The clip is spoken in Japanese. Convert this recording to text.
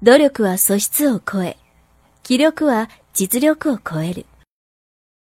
努力は素質を超え、気力は実力を超える。